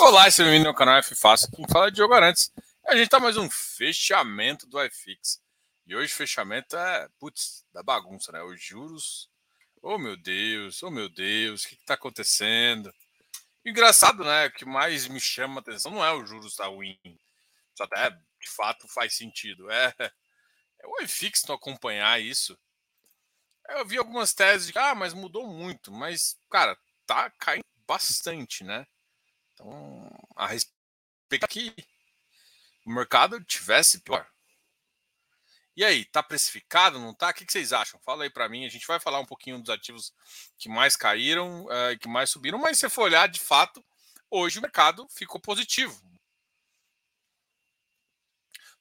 Olá, esse é bem-vindo ao canal F Fácil, quem fala é Diogo Arantes. A gente tá mais um fechamento do iFix. E hoje o fechamento é, putz, da bagunça, né? Os juros. Oh meu Deus, oh meu Deus, o que, que tá acontecendo? Engraçado, né? O que mais me chama a atenção não é o juros da Win. Isso até de fato faz sentido. É, é o iFix não acompanhar isso. Eu vi algumas teses de que, ah, mas mudou muito. Mas, cara, tá caindo bastante, né? Então, a respeito que o mercado tivesse pior. E aí, tá precificado, não tá? O que vocês acham? Fala aí para mim. A gente vai falar um pouquinho dos ativos que mais caíram e que mais subiram, mas se for olhar, de fato, hoje o mercado ficou positivo.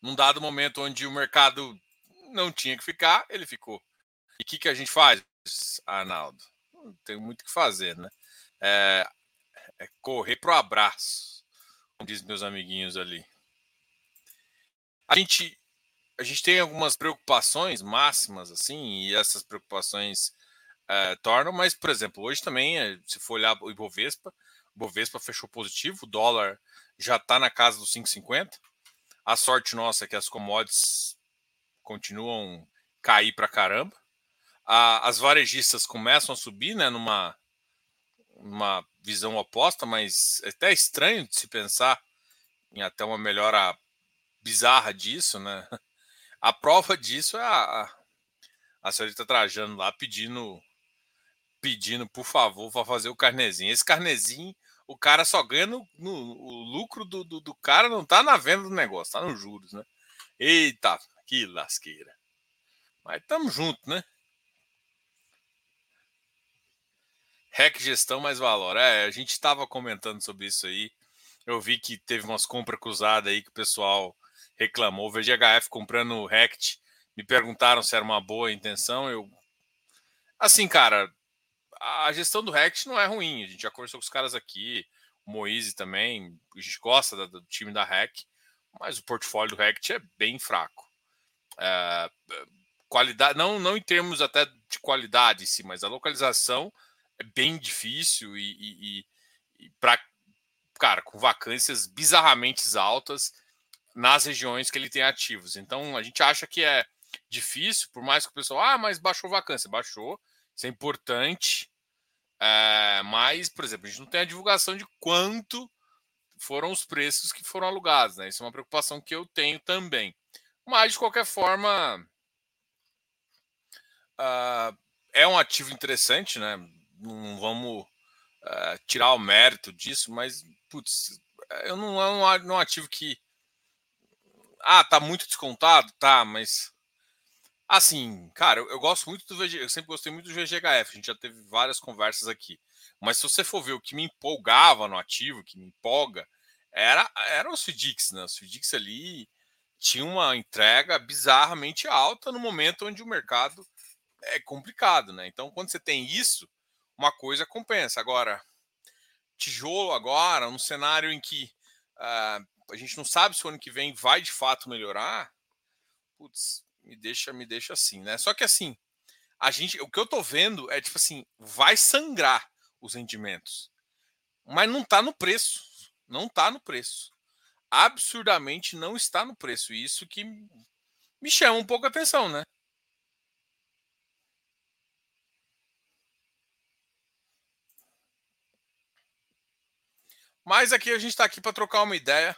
Num dado momento onde o mercado não tinha que ficar, ele ficou. E o que, que a gente faz, Arnaldo? Não tem muito o que fazer, né? É, é correr pro abraço, como diz meus amiguinhos ali. A gente, a gente tem algumas preocupações máximas, assim, e essas preocupações é, tornam, mas, por exemplo, hoje também, é, se for olhar o Ibovespa, o Ibovespa fechou positivo, o dólar já está na casa dos 5,50. A sorte nossa é que as commodities continuam cair para caramba. As varejistas começam a subir, né, numa, numa visão oposta, mas é até estranho de se pensar em até uma melhora bizarra disso, né? A prova disso é a, a, a senhorita Trajano lá pedindo, pedindo, por favor, para fazer o carnezinho. Esse carnezinho, o cara só ganha no, no o lucro do, do, do, cara, não tá na venda do negócio, tá nos juros, né? Eita, que lasqueira. Mas tamo junto, né? REC Gestão mais Valor. É, a gente estava comentando sobre isso aí. Eu vi que teve umas compras cruzadas aí que o pessoal reclamou. O VGHF comprando o RECT. Me perguntaram se era uma boa intenção. Eu. Assim, cara, a gestão do RECT não é ruim. A gente já conversou com os caras aqui. O Moise também. A gente gosta do time da REC. Mas o portfólio do RECT é bem fraco. É, qualidade, não, não em termos até de qualidade em si, mas a localização é bem difícil e, e, e para cara com vacâncias bizarramente altas nas regiões que ele tem ativos. Então a gente acha que é difícil, por mais que o pessoal ah, mas baixou vacância, baixou, isso é importante. É, mas, por exemplo, a gente não tem a divulgação de quanto foram os preços que foram alugados, né? Isso é uma preocupação que eu tenho também. Mas, de qualquer forma, uh, é um ativo interessante, né? Não vamos uh, tirar o mérito disso, mas, putz, eu não, não, não ativo que. Ah, tá muito descontado? Tá, mas. Assim, cara, eu, eu gosto muito do VG, eu sempre gostei muito do VGHF, a gente já teve várias conversas aqui. Mas se você for ver o que me empolgava no ativo, que me empolga, era, era o Swidix, né? O Swidix ali tinha uma entrega bizarramente alta no momento onde o mercado é complicado, né? Então, quando você tem isso, uma coisa compensa. Agora, tijolo agora, num cenário em que uh, a gente não sabe se o ano que vem vai de fato melhorar, putz, me deixa, me deixa assim, né? Só que assim, a gente, o que eu tô vendo é tipo assim, vai sangrar os rendimentos. Mas não tá no preço. Não tá no preço. Absurdamente não está no preço. Isso que me chama um pouco a atenção, né? Mas aqui a gente está aqui para trocar uma ideia.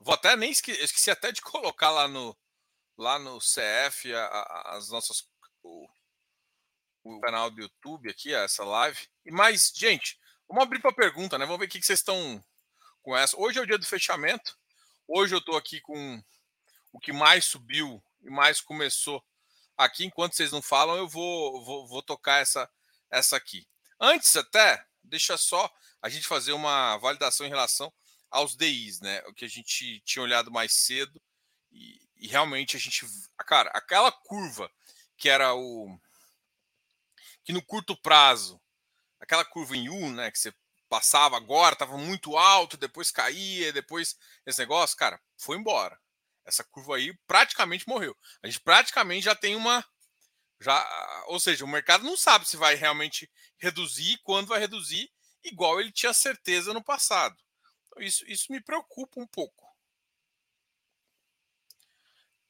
Vou até nem esque esqueci até de colocar lá no lá no CF a, a, as nossas o, o, canal do YouTube aqui essa live. E mais, gente, vamos abrir para pergunta, né? Vamos ver o que, que vocês estão com essa. Hoje é o dia do fechamento. Hoje eu estou aqui com o que mais subiu e mais começou aqui. Enquanto vocês não falam, eu vou, vou, vou tocar essa essa aqui. Antes até, deixa só a gente fazer uma validação em relação aos DIs, né? O que a gente tinha olhado mais cedo e, e realmente a gente, cara, aquela curva que era o que no curto prazo, aquela curva em U, né, que você passava agora, estava muito alto, depois caía, depois esse negócio, cara, foi embora. Essa curva aí praticamente morreu. A gente praticamente já tem uma já, ou seja, o mercado não sabe se vai realmente reduzir, quando vai reduzir igual ele tinha certeza no passado. Então, Isso, isso me preocupa um pouco.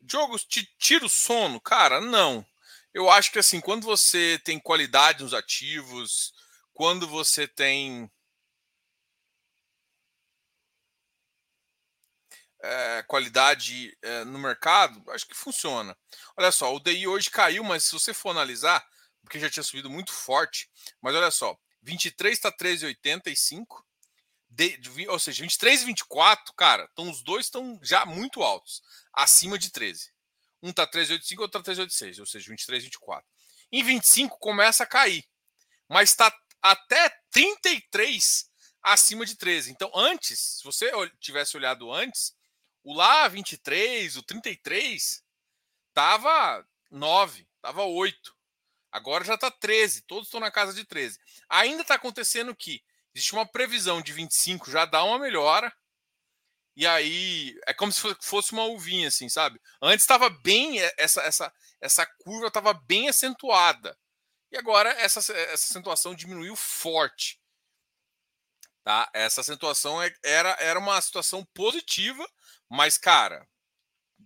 Jogos te tira o sono? Cara, não. Eu acho que assim, quando você tem qualidade nos ativos, quando você tem é, qualidade é, no mercado, acho que funciona. Olha só, o DI hoje caiu, mas se você for analisar, porque já tinha subido muito forte, mas olha só, 23 está 13,85, de, de, ou seja, 23 e 24, cara, então os dois estão já muito altos, acima de 13. Um está 13,85, outro está 13,86, ou seja, 23 e 24. Em 25 começa a cair, mas está até 33 acima de 13. Então, antes, se você tivesse olhado antes, o lá 23, o 33, tava 9, tava 8. Agora já está 13, todos estão na casa de 13. Ainda está acontecendo que existe uma previsão de 25, já dá uma melhora. E aí é como se fosse uma uvinha, assim, sabe? Antes estava bem, essa, essa, essa curva estava bem acentuada. E agora essa, essa acentuação diminuiu forte. Tá? Essa acentuação é, era, era uma situação positiva mas, cara,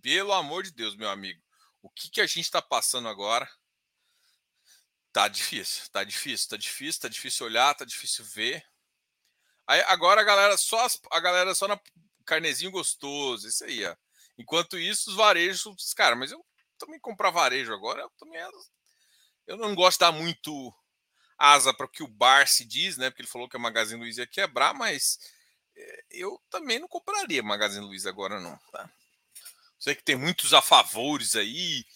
pelo amor de Deus, meu amigo, o que, que a gente está passando agora? Tá difícil, tá difícil, tá difícil, tá difícil olhar, tá difícil ver. Aí, agora a galera só a galera só na carnezinho gostoso, isso aí, ó. Enquanto isso, os varejos, cara, mas eu também comprar varejo agora, eu também eu não gosto de dar muito asa para o que o Bar se diz, né? Porque ele falou que a Magazine Luiza ia quebrar, mas é, eu também não compraria Magazine Luiza agora, não. Tá? Sei que tem muitos a favores aí,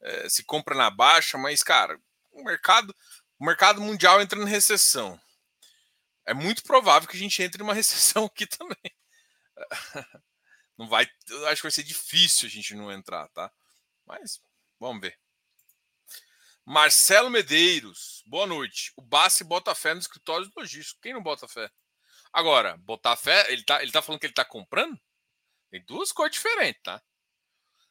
é, se compra na baixa, mas, cara, o mercado, o mercado mundial entra em recessão. É muito provável que a gente entre numa recessão aqui também. Não vai, acho que vai ser difícil a gente não entrar, tá? Mas vamos ver. Marcelo Medeiros, boa noite. O Bassi bota fé no escritório logístico. Quem não bota fé? Agora, botar fé, ele tá, ele tá falando que ele tá comprando? Tem duas coisas diferentes, tá?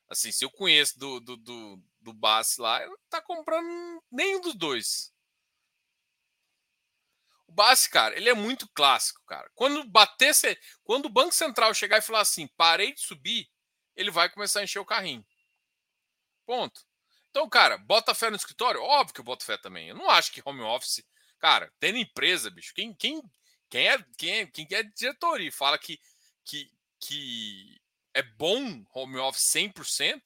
Assim, se eu conheço do, do, do, do Bassi lá, ele não tá comprando nenhum dos dois. O Bassi, cara, ele é muito clássico, cara. Quando bater, quando o Banco Central chegar e falar assim, parei de subir, ele vai começar a encher o carrinho. Ponto. Então, cara, bota fé no escritório? Óbvio que eu boto fé também. Eu não acho que home office. Cara, tendo empresa, bicho, quem, quem, quem é, quem é, quem é diretoria e fala que, que, que é bom home office 100%,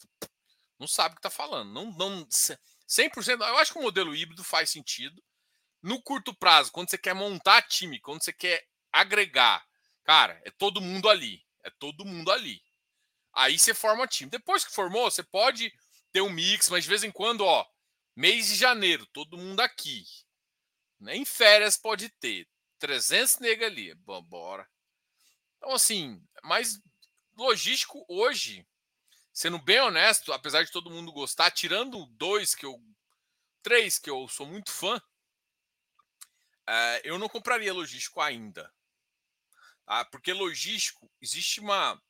não sabe o que está falando. Não, não, 100%, eu acho que o modelo híbrido faz sentido. No curto prazo, quando você quer montar time, quando você quer agregar, cara, é todo mundo ali. É todo mundo ali. Aí você forma time. Depois que formou, você pode ter um mix, mas de vez em quando, ó, mês de janeiro, todo mundo aqui. Nem férias pode ter. 300 nega ali. Bora. Então, assim, mas logístico hoje, sendo bem honesto, apesar de todo mundo gostar, tirando dois que eu. Três que eu sou muito fã, é, eu não compraria logístico ainda. Tá? Porque logístico, existe uma.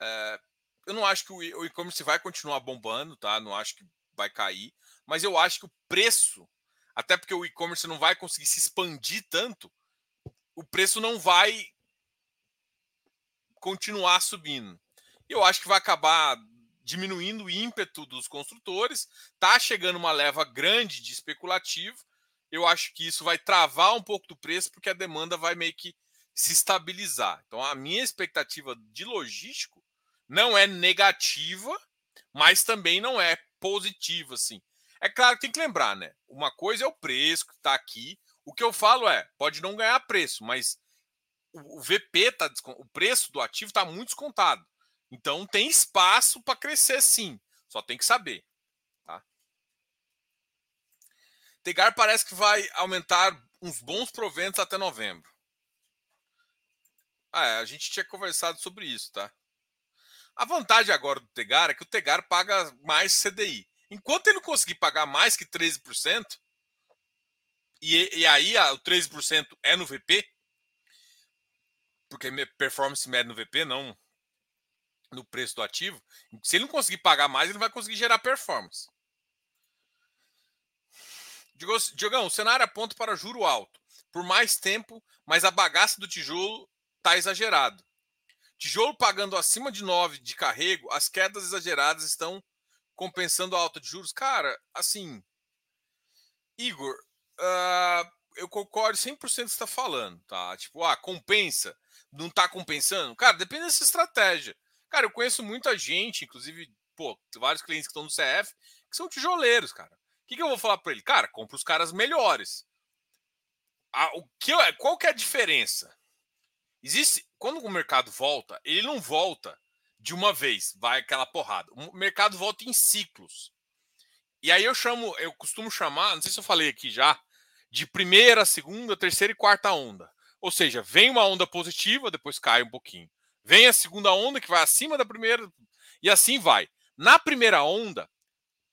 É, eu não acho que o e-commerce vai continuar bombando, tá? Não acho que vai cair, mas eu acho que o preço, até porque o e-commerce não vai conseguir se expandir tanto, o preço não vai continuar subindo. Eu acho que vai acabar diminuindo o ímpeto dos construtores. Tá chegando uma leva grande de especulativo. Eu acho que isso vai travar um pouco do preço porque a demanda vai meio que se estabilizar. Então a minha expectativa de logístico não é negativa, mas também não é positiva assim. É claro que tem que lembrar, né? Uma coisa é o preço que está aqui, o que eu falo é, pode não ganhar preço, mas o, VP tá o preço do ativo está muito descontado. Então tem espaço para crescer sim. Só tem que saber. Tá? Tegar parece que vai aumentar uns bons proventos até novembro. Ah, é, a gente tinha conversado sobre isso, tá? A vantagem agora do Tegar é que o Tegar paga mais CDI. Enquanto ele não conseguir pagar mais que 13%, e, e aí a, o 13% é no VP, porque performance mede no VP, não no preço do ativo. Se ele não conseguir pagar mais, ele vai conseguir gerar performance. Diogão, o cenário aponta para juro alto por mais tempo, mas a bagaça do tijolo tá exagerado. Tijolo pagando acima de 9 de carrego, as quedas exageradas estão compensando a alta de juros. Cara, assim, Igor, uh, eu concordo 100% com o que você está falando, tá? Tipo, ah, compensa, não está compensando? Cara, depende dessa estratégia. Cara, eu conheço muita gente, inclusive, pô, vários clientes que estão no CF, que são tijoleiros, cara. O que, que eu vou falar para ele? Cara, compra os caras melhores. O que, qual que é a diferença? Existe. Quando o mercado volta, ele não volta de uma vez, vai aquela porrada. O mercado volta em ciclos. E aí eu chamo, eu costumo chamar, não sei se eu falei aqui já, de primeira, segunda, terceira e quarta onda. Ou seja, vem uma onda positiva, depois cai um pouquinho. Vem a segunda onda que vai acima da primeira e assim vai. Na primeira onda,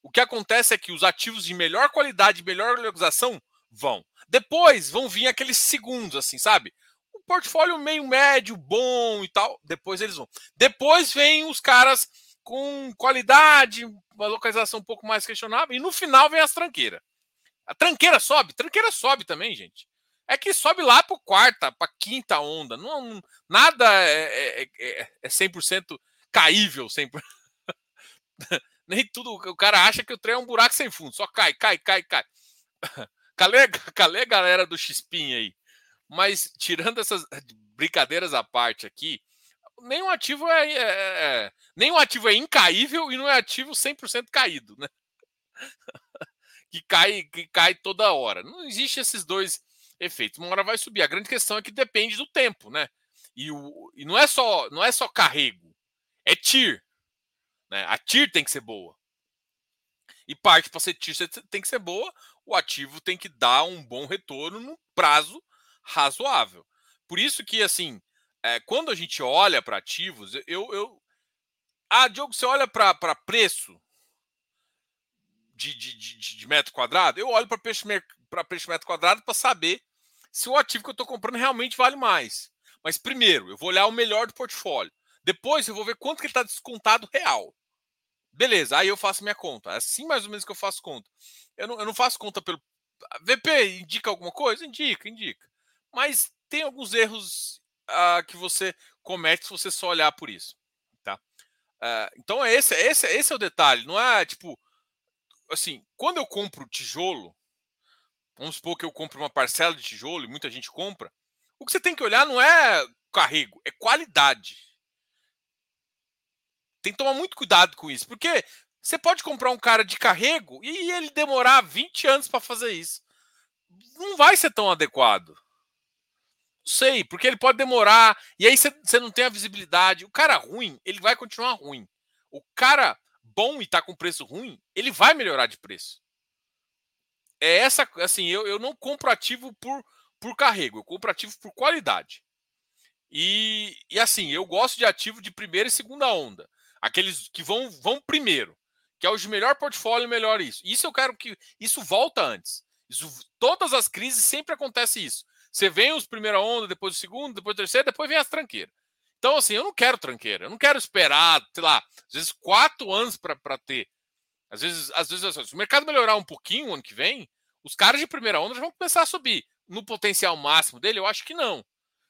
o que acontece é que os ativos de melhor qualidade, melhor localização vão. Depois vão vir aqueles segundos, assim, sabe? O portfólio meio médio, bom e tal. Depois eles vão. Depois vem os caras com qualidade, uma localização um pouco mais questionável. E no final vem as tranqueiras. A tranqueira sobe, tranqueira sobe também, gente. É que sobe lá para quarta, para quinta onda. Não, nada é, é, é, é 100% caível. 100%. Nem tudo. O cara acha que o trem é um buraco sem fundo. Só cai, cai, cai, cai. Calê, calê galera do Xpin aí. Mas tirando essas brincadeiras à parte aqui, nenhum ativo é, é, é nenhum ativo é incaível e não é ativo 100% caído, né? que cai que cai toda hora. Não existe esses dois efeitos. Uma hora vai subir. A grande questão é que depende do tempo, né? E, o, e não é só não é só carrego, é TIR. Né? A TIR tem que ser boa. E parte para ser TIR tem que ser boa, o ativo tem que dar um bom retorno no prazo razoável. Por isso que, assim, é, quando a gente olha para ativos, eu, eu. Ah, Diogo, você olha para preço de, de, de, de, metro quadrado? Eu olho para preço, preço metro quadrado para saber se o ativo que eu estou comprando realmente vale mais. Mas primeiro, eu vou olhar o melhor do portfólio. Depois eu vou ver quanto que ele está descontado real. Beleza, aí eu faço minha conta. É assim mais ou menos que eu faço conta. Eu não, eu não faço conta pelo. VP indica alguma coisa? Indica, indica. Mas tem alguns erros uh, que você comete se você só olhar por isso. Tá? Uh, então é esse, esse, esse é o detalhe. Não é tipo. Assim, quando eu compro tijolo, vamos supor que eu compro uma parcela de tijolo e muita gente compra. O que você tem que olhar não é carrego, é qualidade. Tem que tomar muito cuidado com isso, porque você pode comprar um cara de carrego e ele demorar 20 anos para fazer isso. Não vai ser tão adequado. Não sei, porque ele pode demorar e aí você não tem a visibilidade. O cara ruim, ele vai continuar ruim. O cara bom e tá com preço ruim, ele vai melhorar de preço. É essa, assim, eu, eu não compro ativo por, por carrego, eu compro ativo por qualidade. E, e assim, eu gosto de ativo de primeira e segunda onda. Aqueles que vão, vão primeiro, que é o de melhor portfólio, melhor isso. Isso eu quero que isso volta antes. Isso, todas as crises sempre acontece isso. Você vem os primeira onda, depois o segundo, depois o terceiro, depois vem as tranqueiras. Então, assim, eu não quero tranqueira, eu não quero esperar, sei lá, às vezes quatro anos para ter. Às vezes, às vezes, se o mercado melhorar um pouquinho ano que vem, os caras de primeira onda já vão começar a subir. No potencial máximo dele, eu acho que não.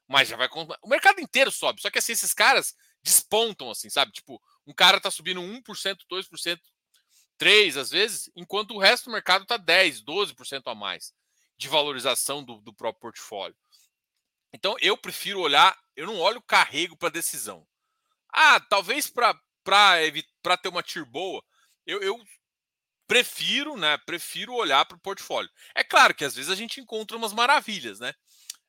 Mas já vai. O mercado inteiro sobe. Só que assim, esses caras despontam, assim, sabe? Tipo, um cara está subindo 1%, 2%, 3% às vezes, enquanto o resto do mercado está 10%, 12% a mais de valorização do, do próprio portfólio. Então eu prefiro olhar, eu não olho carrego para decisão. Ah, talvez para ter uma TIR boa, eu, eu prefiro, né? Prefiro olhar para o portfólio. É claro que às vezes a gente encontra umas maravilhas, né?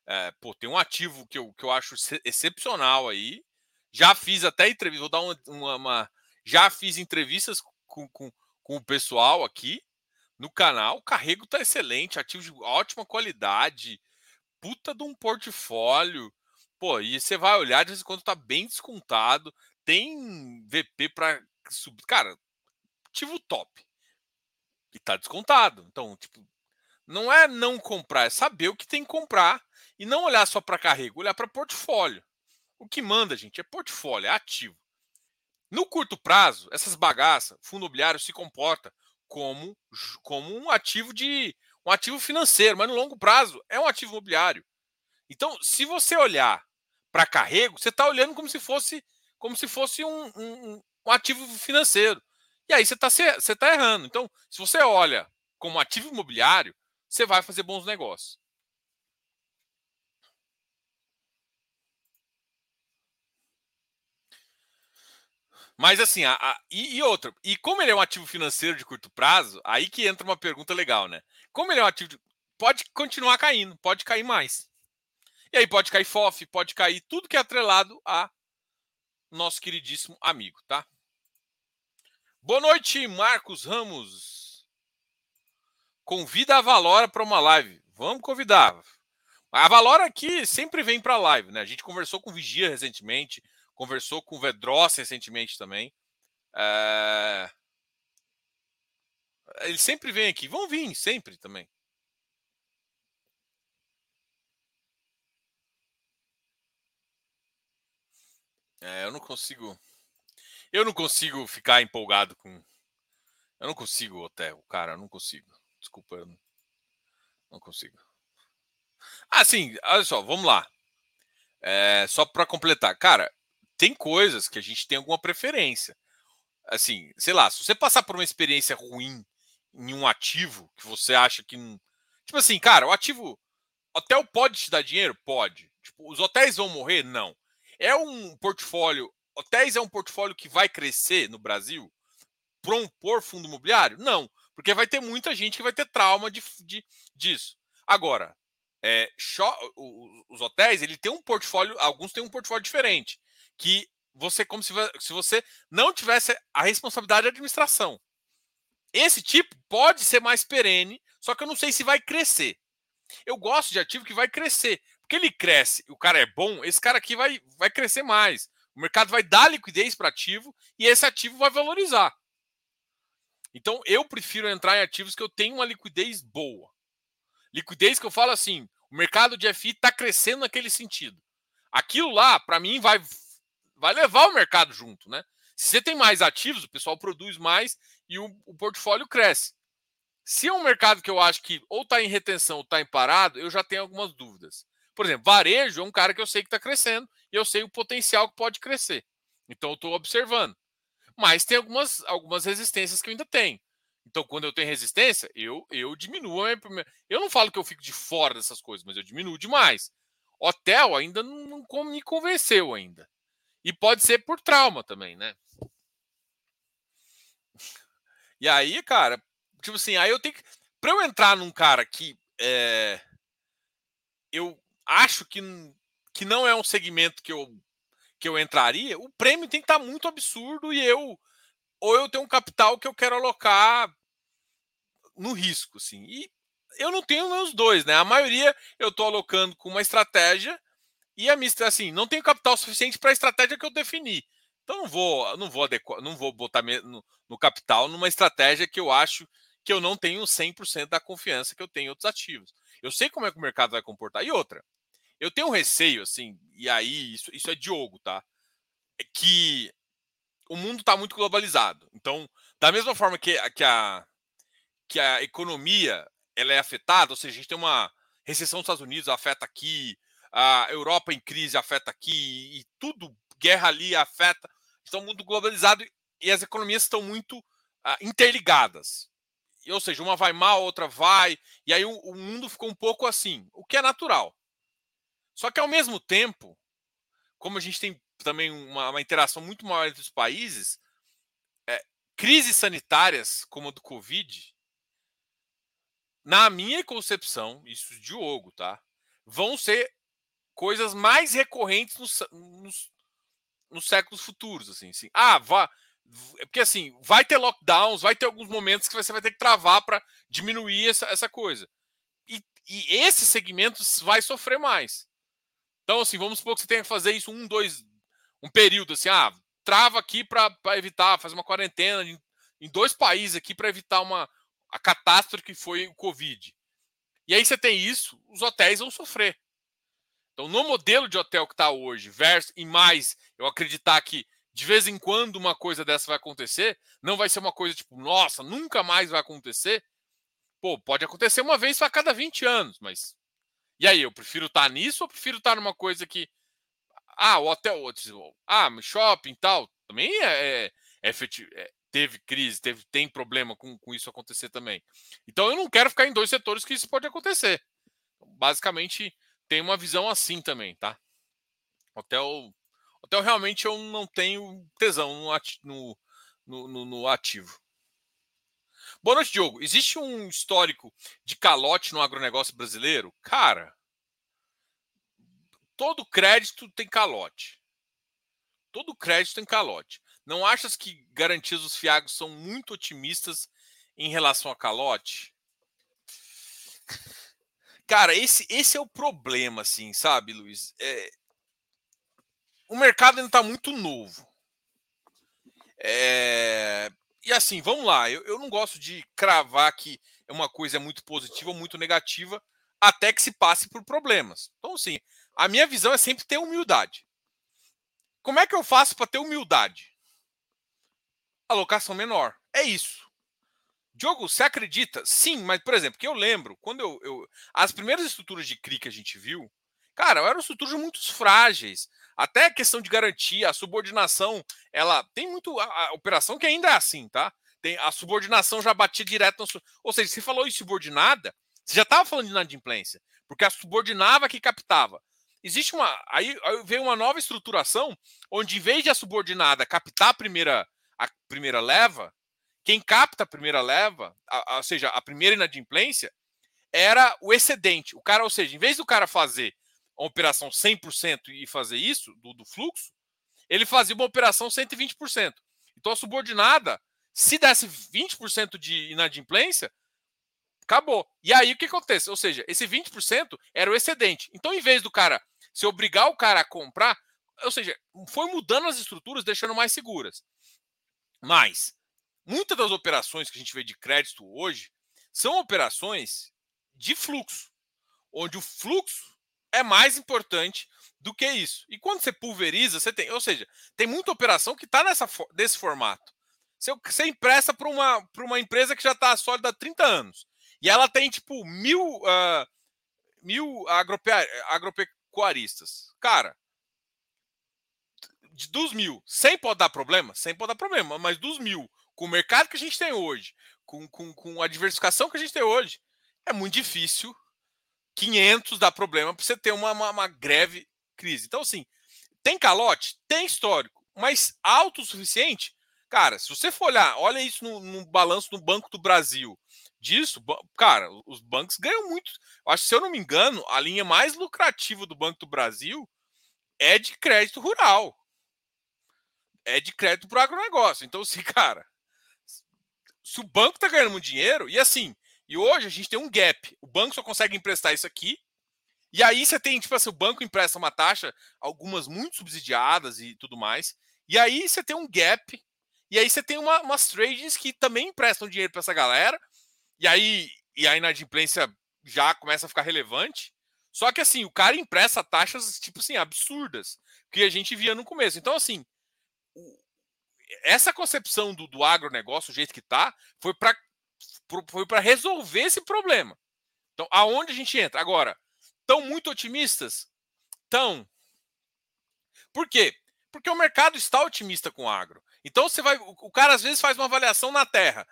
É, pô, tem um ativo que eu, que eu acho excepcional aí, já fiz até entrevista, vou dar uma, uma, uma já fiz entrevistas com, com, com, o pessoal aqui no canal. O carrego tá excelente, ativo de ótima qualidade, puta de um portfólio. Pô, e você vai olhar de vez em quando tá bem descontado, tem VP para subir. Cara, ativo top. E tá descontado. Então, tipo, não é não comprar, é saber o que tem que comprar e não olhar só para carrego, olhar para portfólio. O que manda, gente, é portfólio, é ativo. No curto prazo, essas bagaças, fundo imobiliário se comporta como, como um ativo de um ativo financeiro, mas no longo prazo é um ativo imobiliário. Então, se você olhar para carrego, você está olhando como se fosse como se fosse um, um, um ativo financeiro. E aí você está você tá errando. Então, se você olha como ativo imobiliário, você vai fazer bons negócios. Mas assim, a, a, e, e outra, e como ele é um ativo financeiro de curto prazo, aí que entra uma pergunta legal, né? Como ele é um ativo, de, pode continuar caindo, pode cair mais. E aí pode cair FOF, pode cair tudo que é atrelado a nosso queridíssimo amigo, tá? Boa noite, Marcos Ramos. Convida a Valora para uma live. Vamos convidar. A Valora aqui sempre vem para a live, né? A gente conversou com o Vigia recentemente, conversou com o Vedros recentemente também. É... Ele sempre vem aqui. Vão vir sempre também. É, eu não consigo. Eu não consigo ficar empolgado com. Eu não consigo, Hotel, cara, eu não consigo. Desculpa, eu não, não consigo. Ah, sim, olha só, vamos lá. É, só para completar, cara, tem coisas que a gente tem alguma preferência. Assim, sei lá, se você passar por uma experiência ruim em um ativo que você acha que não. Tipo assim, cara, o ativo. Hotel pode te dar dinheiro? Pode. Tipo, os hotéis vão morrer? Não. É um portfólio. Hotéis é um portfólio que vai crescer no Brasil por, por fundo imobiliário? Não. Porque vai ter muita gente que vai ter trauma de, de disso. Agora, é, os hotéis, ele tem um portfólio, alguns têm um portfólio diferente que você, como se, se você não tivesse a responsabilidade de administração. Esse tipo pode ser mais perene, só que eu não sei se vai crescer. Eu gosto de ativo que vai crescer. Porque ele cresce, o cara é bom, esse cara aqui vai, vai crescer mais. O mercado vai dar liquidez para ativo e esse ativo vai valorizar. Então eu prefiro entrar em ativos que eu tenho uma liquidez boa. Liquidez que eu falo assim, o mercado de FI está crescendo naquele sentido. Aquilo lá, para mim, vai vai levar o mercado junto, né? Se você tem mais ativos, o pessoal produz mais e o, o portfólio cresce. Se é um mercado que eu acho que ou está em retenção ou está em parado, eu já tenho algumas dúvidas. Por exemplo, varejo é um cara que eu sei que está crescendo e eu sei o potencial que pode crescer. Então eu estou observando. Mas tem algumas, algumas resistências que eu ainda tenho. Então, quando eu tenho resistência, eu, eu diminuo. Eu não falo que eu fico de fora dessas coisas, mas eu diminuo demais. Hotel ainda não, não me convenceu ainda. E pode ser por trauma também, né? E aí, cara, tipo assim, aí eu tenho que. Pra eu entrar num cara que é, eu acho que, que não é um segmento que eu, que eu entraria, o prêmio tem que estar tá muito absurdo e eu. Ou eu tenho um capital que eu quero alocar no risco, assim. E eu não tenho os dois, né? A maioria eu estou alocando com uma estratégia e a Mister, assim, não tenho capital suficiente para a estratégia que eu defini. Então não vou, não vou adequar, não vou botar no, no, capital numa estratégia que eu acho que eu não tenho 100% da confiança que eu tenho em outros ativos. Eu sei como é que o mercado vai comportar. E outra, eu tenho um receio, assim, e aí isso, isso é Diogo, tá? É que o mundo está muito globalizado. Então, da mesma forma que, que, a, que a economia ela é afetada, ou seja, a gente tem uma recessão nos Estados Unidos, afeta aqui, a Europa em crise afeta aqui e tudo, guerra ali afeta. Estão muito globalizado e as economias estão muito uh, interligadas. Ou seja, uma vai mal, outra vai, e aí o, o, mundo ficou um pouco assim, o que é natural. Só que ao mesmo tempo, como a gente tem também uma, uma interação muito maior entre os países, é, crises sanitárias como a do Covid, na minha concepção, isso Diogo, tá? Vão ser coisas mais recorrentes nos, nos, nos séculos futuros, assim, assim. Ah, vá, porque assim, vai ter lockdowns, vai ter alguns momentos que você vai ter que travar para diminuir essa, essa coisa. E, e esse segmento vai sofrer mais. Então, assim, vamos supor que você tenha que fazer isso um, dois, um período assim, ah, trava aqui para evitar, fazer uma quarentena em, em dois países aqui para evitar uma a catástrofe que foi o Covid. E aí você tem isso, os hotéis vão sofrer. Então, no modelo de hotel que está hoje, versus e mais, eu acreditar que de vez em quando uma coisa dessa vai acontecer, não vai ser uma coisa tipo, nossa, nunca mais vai acontecer. Pô, pode acontecer uma vez a cada 20 anos, mas. E aí, eu prefiro estar tá nisso ou prefiro estar tá numa coisa que Ah, o hotel, ah, shopping tal, também é, é, é, é, teve crise, teve, tem problema com, com isso acontecer também. Então eu não quero ficar em dois setores que isso pode acontecer. Basicamente, tem uma visão assim também, tá? Hotel, hotel realmente eu não tenho tesão no, no, no, no ativo. Boa noite, Diogo. Existe um histórico de calote no agronegócio brasileiro? Cara, todo crédito tem calote. Todo crédito tem calote. Não achas que garantias dos fiagos são muito otimistas em relação a calote? Cara, esse, esse é o problema, assim, sabe, Luiz? É... O mercado ainda está muito novo. É... E assim, vamos lá. Eu, eu não gosto de cravar que uma coisa é muito positiva ou muito negativa até que se passe por problemas. Então, assim, a minha visão é sempre ter humildade. Como é que eu faço para ter humildade? Alocação menor. É isso. Diogo, você acredita? Sim, mas, por exemplo, que eu lembro, quando eu, eu. As primeiras estruturas de CRI que a gente viu, cara, eram estruturas muito frágeis. Até a questão de garantia, a subordinação, ela tem muito. A, a operação que ainda é assim, tá? Tem, a subordinação já batia direto no. Ou seja, se falou em subordinada, você já estava falando de inadimplência, porque a subordinava que captava. Existe uma. Aí, aí veio uma nova estruturação, onde em vez de a subordinada captar a primeira, a primeira leva, quem capta a primeira leva, a, a, ou seja, a primeira inadimplência, era o excedente. O cara, ou seja, em vez do cara fazer uma operação 100% e fazer isso, do, do fluxo, ele fazia uma operação 120%. Então a subordinada, se desse 20% de inadimplência, acabou. E aí o que acontece? Ou seja, esse 20% era o excedente. Então, em vez do cara se obrigar o cara a comprar, ou seja, foi mudando as estruturas, deixando mais seguras. Mas muitas das operações que a gente vê de crédito hoje são operações de fluxo, onde o fluxo é mais importante do que isso. E quando você pulveriza, você tem, ou seja, tem muita operação que está nesse formato. Você, você empresta para uma, uma empresa que já está sólida há 30 anos. E ela tem, tipo, mil, uh, mil agropecuaristas. Cara, dos mil, 100 pode dar problema? 100 pode dar problema, mas dos mil, com o mercado que a gente tem hoje, com, com, com a diversificação que a gente tem hoje, é muito difícil 500 dá problema para você ter uma, uma, uma, greve crise. Então, assim, tem calote? Tem histórico, mas alto o suficiente? Cara, se você for olhar, olha isso no, no balanço do Banco do Brasil disso, cara, os bancos ganham muito. Acho que, se eu não me engano, a linha mais lucrativa do Banco do Brasil é de crédito rural. É de crédito para o agronegócio. Então, assim, cara, se o banco está ganhando muito dinheiro, e assim, e hoje a gente tem um gap. O banco só consegue emprestar isso aqui. E aí você tem, tipo assim, o banco empresta uma taxa, algumas muito subsidiadas e tudo mais. E aí você tem um gap. E aí você tem uma, umas tradings que também emprestam dinheiro para essa galera e aí e a inadimplência já começa a ficar relevante. Só que assim, o cara empresta taxas tipo assim absurdas que a gente via no começo. Então assim, essa concepção do, do agronegócio, o jeito que tá, foi para foi para resolver esse problema. Então, aonde a gente entra? Agora, tão muito otimistas? Tão. Por quê? Porque o mercado está otimista com o agro. Então você vai, o cara às vezes faz uma avaliação na terra.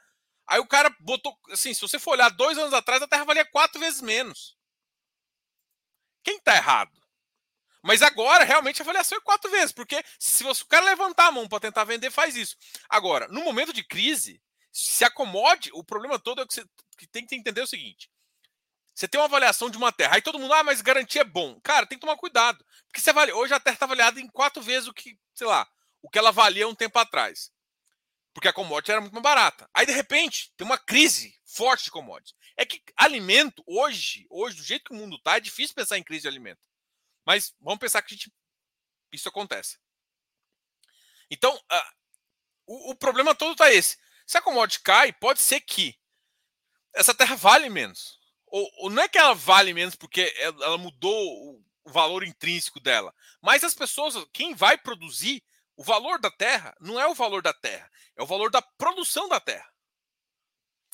Aí o cara botou. Assim, se você for olhar dois anos atrás, a Terra valia quatro vezes menos. Quem está errado? Mas agora, realmente, a avaliação é quatro vezes, porque se você, o cara levantar a mão para tentar vender, faz isso. Agora, no momento de crise, se acomode, o problema todo é que você que tem que entender o seguinte: você tem uma avaliação de uma terra, aí todo mundo, ah, mas garantia é bom. Cara, tem que tomar cuidado. Porque você avalia, hoje a terra está avaliada em quatro vezes o que, sei lá, o que ela valia um tempo atrás porque a commodity era muito mais barata. Aí, de repente, tem uma crise forte de commodities. É que alimento, hoje, hoje, do jeito que o mundo está, é difícil pensar em crise de alimento. Mas vamos pensar que gente, isso acontece. Então, uh, o, o, problema todo está esse. Se a commodity cai, pode ser que essa terra vale menos. Ou, ou não é que ela vale menos porque ela mudou o, o valor intrínseco dela, mas as pessoas, quem vai produzir, o valor da terra não é o valor da terra, é o valor da produção da terra.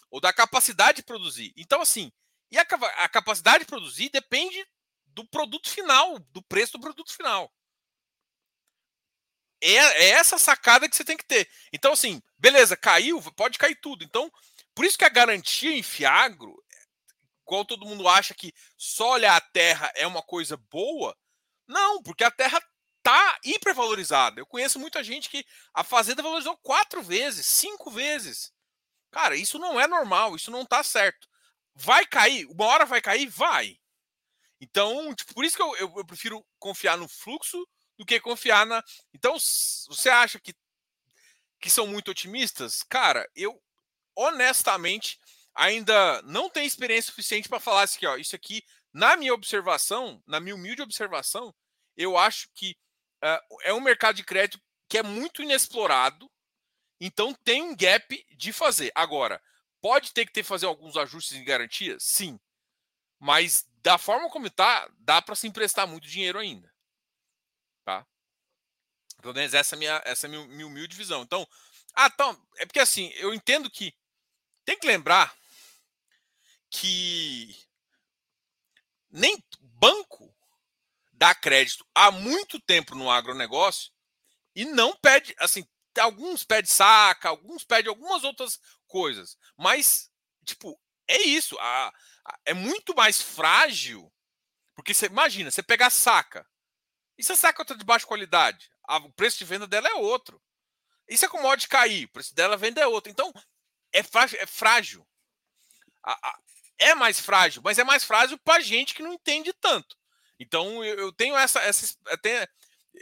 Ou da capacidade de produzir. Então, assim, e a, a capacidade de produzir depende do produto final, do preço do produto final. É, é essa sacada que você tem que ter. Então, assim, beleza, caiu, pode cair tudo. Então, por isso que a garantia em Fiagro, qual todo mundo acha que só olhar a terra é uma coisa boa, não, porque a terra tá hipervalorizada. Eu conheço muita gente que a fazenda valorizou quatro vezes, cinco vezes. Cara, isso não é normal, isso não tá certo. Vai cair, uma hora vai cair? Vai. Então, tipo, por isso que eu, eu, eu, prefiro confiar no fluxo do que confiar na. Então, você acha que, que são muito otimistas? Cara, eu honestamente ainda não tenho experiência suficiente para falar assim, ó, isso aqui, na minha observação, na minha humilde observação, eu acho que uh, é um mercado de crédito que é muito inexplorado, então tem um gap de fazer. Agora, pode ter que ter que fazer alguns ajustes em garantia? Sim. Mas da forma como está, dá para se emprestar muito dinheiro ainda. Pelo menos essa é minha, essa é minha, minha humilde visão. Então, ah, então, é porque assim, eu entendo que tem que lembrar que nem banco dá crédito há muito tempo no agronegócio e não pede, assim, alguns pede saca, alguns pede algumas outras coisas, mas tipo, é isso, a, a, é muito mais frágil, porque você imagina, você pegar saca, e se a saca está de baixa qualidade, a, o preço de venda dela é outro. E se a commodity cair, o preço dela venda é outro. Então, é frágil. É, frágil. é mais frágil, mas é mais frágil para gente que não entende tanto. Então, eu, eu tenho essa. essa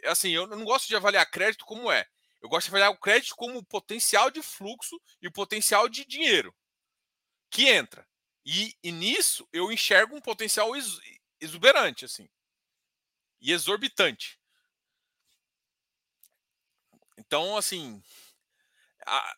assim, eu não gosto de avaliar crédito como é. Eu gosto de avaliar o crédito como o potencial de fluxo e o potencial de dinheiro que entra. E, e nisso eu enxergo um potencial exuberante, assim, e exorbitante. Então, assim, a,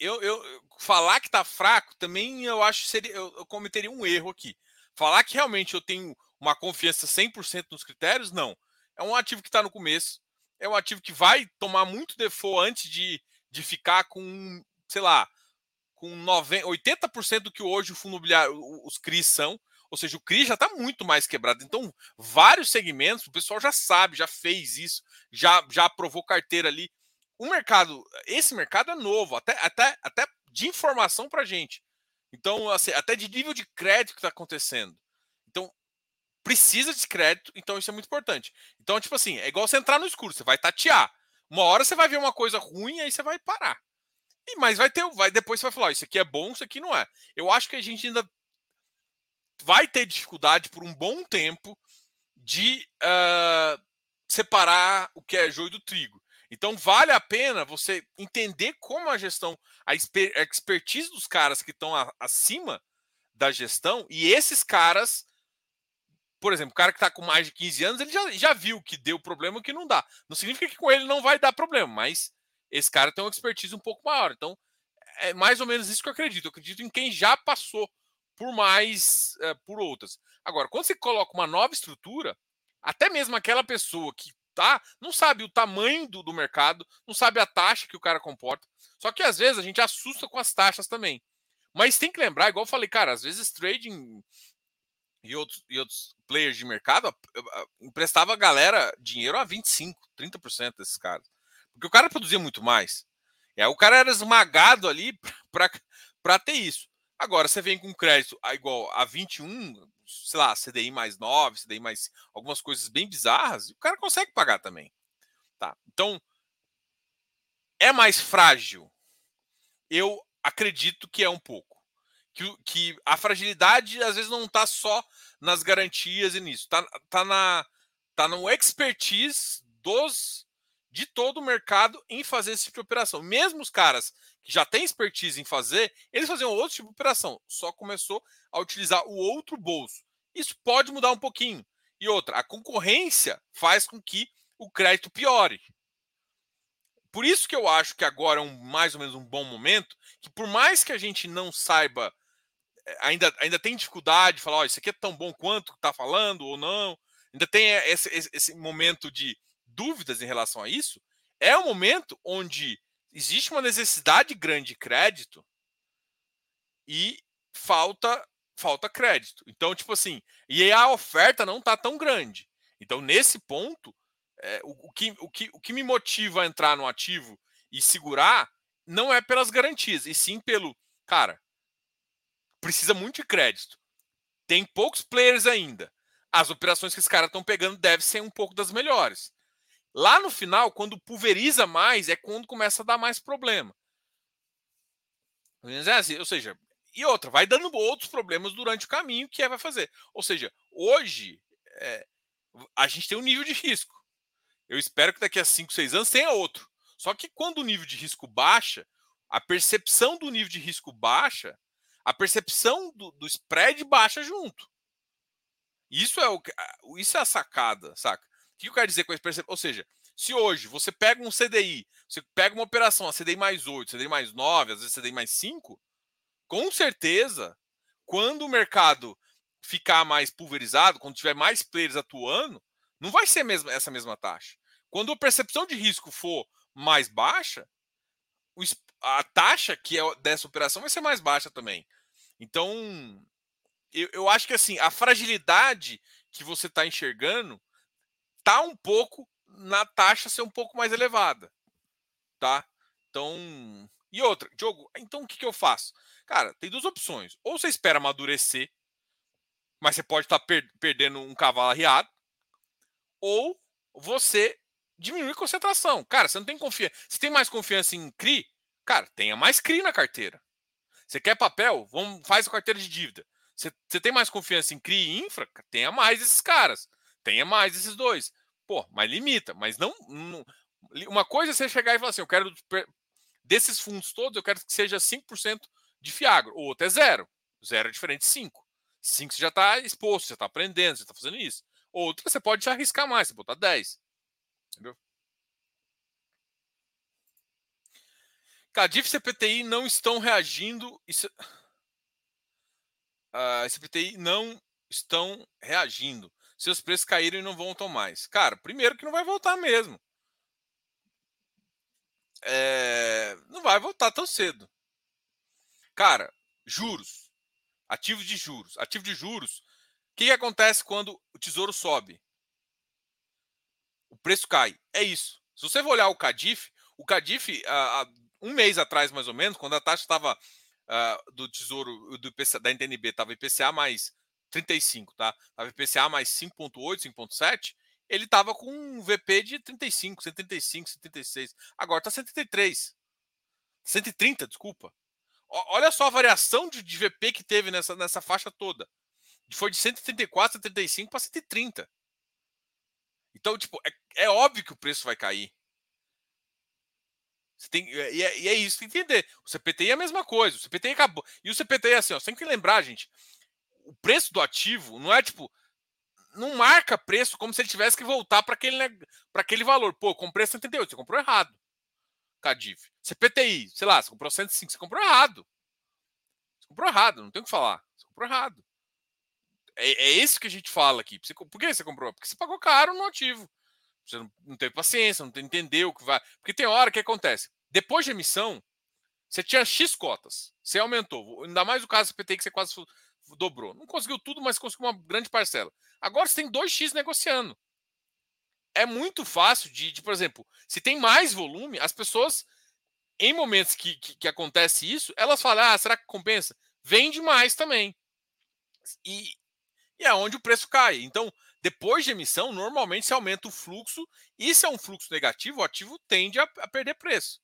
eu, eu, falar que tá fraco também eu acho que seria, eu, eu cometeria um erro aqui. Falar que realmente eu tenho uma confiança 100% nos critérios, não. É um ativo que está no começo, é um ativo que vai tomar muito default antes de, de ficar com, sei lá, com 90, 80% do que hoje o fundo imobiliário, os CRIs são. Ou seja, o CRI já está muito mais quebrado. Então, vários segmentos, o pessoal já sabe, já fez isso, já, já aprovou carteira ali o mercado, esse mercado é novo, até, até, até de informação para gente. Então, assim, até de nível de crédito que está acontecendo. Então, precisa de crédito, então isso é muito importante. Então, tipo assim, é igual você entrar no escuro, você vai tatear. Uma hora você vai ver uma coisa ruim, aí você vai parar. E, mas vai ter, vai, depois você vai falar, isso aqui é bom, isso aqui não é. Eu acho que a gente ainda vai ter dificuldade por um bom tempo de uh, separar o que é joio do trigo. Então vale a pena você entender como a gestão, a expertise dos caras que estão acima da gestão e esses caras, por exemplo, o cara que está com mais de 15 anos, ele já, já viu que deu problema que não dá. Não significa que com ele não vai dar problema, mas esse cara tem uma expertise um pouco maior. Então é mais ou menos isso que eu acredito. Eu acredito em quem já passou por mais, é, por outras. Agora, quando você coloca uma nova estrutura, até mesmo aquela pessoa que tá, não sabe o tamanho do, do mercado, não sabe a taxa que o cara comporta. Só que às vezes a gente assusta com as taxas também. Mas tem que lembrar, igual eu falei, cara, às vezes trading e outros, e outros players de mercado emprestava a galera dinheiro a 25, 30% desses caras. Porque o cara produzia muito mais. É, o cara era esmagado ali para ter isso. Agora, você vem com crédito a, igual a 21, sei lá, CDI mais 9, CDI mais algumas coisas bem bizarras, e o cara consegue pagar também. Tá? Então, é mais frágil? Eu acredito que é um pouco. Que, que a fragilidade às vezes não está só nas garantias e nisso, está tá na tá no expertise dos de todo o mercado em fazer esse tipo de operação. Mesmo os caras que já têm expertise em fazer, eles faziam outro tipo de operação, só começou a utilizar o outro bolso. Isso pode mudar um pouquinho. E outra, a concorrência faz com que o crédito piore. Por isso que eu acho que agora é um, mais ou menos um bom momento, que por mais que a gente não saiba, eh, ainda, ainda tem dificuldade de falar, oh, isso aqui é tão bom quanto está falando ou não, ainda tem esse, esse, esse momento de dúvidas em relação a isso, é um momento onde existe uma necessidade grande de crédito e falta falta crédito. Então, tipo assim, e a oferta não está tão grande. Então, nesse ponto, é, o, o, que, o, que, o que me motiva a entrar no ativo e segurar não é pelas garantias, e sim pelo, cara, precisa muito de crédito. Tem poucos players ainda. As operações que os caras estão pegando devem ser um pouco das melhores. Lá no final, quando pulveriza mais, é quando começa a dar mais problema. É assim, ou seja, e outra, vai dando outros problemas durante o caminho que é vai fazer. Ou seja, hoje é, a gente tem um nível de risco. Eu espero que daqui a 5, 6 anos tenha outro. Só que quando o nível de risco baixa, a percepção do nível de risco baixa, a percepção do, do spread baixa junto. Isso é, o, isso é a sacada, saca? O que eu quero dizer com esse Ou seja, se hoje você pega um CDI, você pega uma operação, a CDI mais 8, CDI mais 9, às vezes CDI mais 5, com certeza, quando o mercado ficar mais pulverizado, quando tiver mais players atuando, não vai ser mesmo essa mesma taxa. Quando a percepção de risco for mais baixa, a taxa que é dessa operação vai ser mais baixa também. Então, eu, eu acho que assim, a fragilidade que você está enxergando tá um pouco na taxa ser um pouco mais elevada, tá? Então, e outra, Diogo, então o que, que eu faço? Cara, tem duas opções. Ou você espera amadurecer, mas você pode estar tá per perdendo um cavalo arriado, ou você diminui a concentração. Cara, você não tem confiança. Você tem mais confiança em CRI? Cara, tenha mais CRI na carteira. Você quer papel? Vamos, faz a carteira de dívida. Você, você tem mais confiança em CRI e infra? Tenha mais esses caras. Tenha mais esses dois. Pô, mas limita. Mas não, não. Uma coisa é você chegar e falar assim: eu quero. Desses fundos todos, eu quero que seja 5% de Fiagro. Outro é zero. Zero é diferente de 5. 5 você já está exposto, você está aprendendo, você está fazendo isso. Outra você pode arriscar mais, você botar 10. Entendeu? Cadif e CPTI não estão reagindo. Isso... Uh, CPTI não estão reagindo. Seus preços caíram e não voltam mais. Cara, primeiro que não vai voltar mesmo. É... Não vai voltar tão cedo. Cara, juros. Ativos de juros. Ativo de juros. O que, que acontece quando o tesouro sobe? O preço cai. É isso. Se você for olhar o Cadif, o Cadif, um mês atrás, mais ou menos, quando a taxa estava uh, do Tesouro do IPCA, da NTNB estava IPCA mais 35, tá? Estava IPCA mais 5,8, 5,7. Ele estava com um VP de 35, 135, 136. Agora está 133. 130, desculpa. O, olha só a variação de, de, VP que teve nessa, nessa faixa toda. Foi de 134, 135 para 130. Então, tipo, é, é óbvio que o preço vai cair. Você tem, e, é, e é isso que entender. O CPTI é a mesma coisa. O CPTI acabou. E o CPTI é assim, ó, você tem que lembrar, gente. O preço do ativo não é tipo. Não marca preço como se ele tivesse que voltar para aquele, para aquele valor. Pô, comprei 78, você comprou errado. Cadif. CPTI, sei lá, você comprou 105, você comprou errado. Você comprou errado, não tem o que falar. Você comprou errado. É, é isso que a gente fala aqui. Por que você comprou? Porque você pagou caro no ativo. Você não, não teve paciência, não entendeu o que vai. Porque tem hora que acontece. Depois de emissão, você tinha X cotas. Você aumentou. Ainda mais o caso do PTI que você quase dobrou. Não conseguiu tudo, mas conseguiu uma grande parcela. Agora você tem 2x negociando. É muito fácil de, de, por exemplo, se tem mais volume, as pessoas, em momentos que, que, que acontece isso, elas falam: ah, será que compensa? Vende mais também. E, e é onde o preço cai. Então, depois de emissão, normalmente se aumenta o fluxo, e se é um fluxo negativo, o ativo tende a, a perder preço.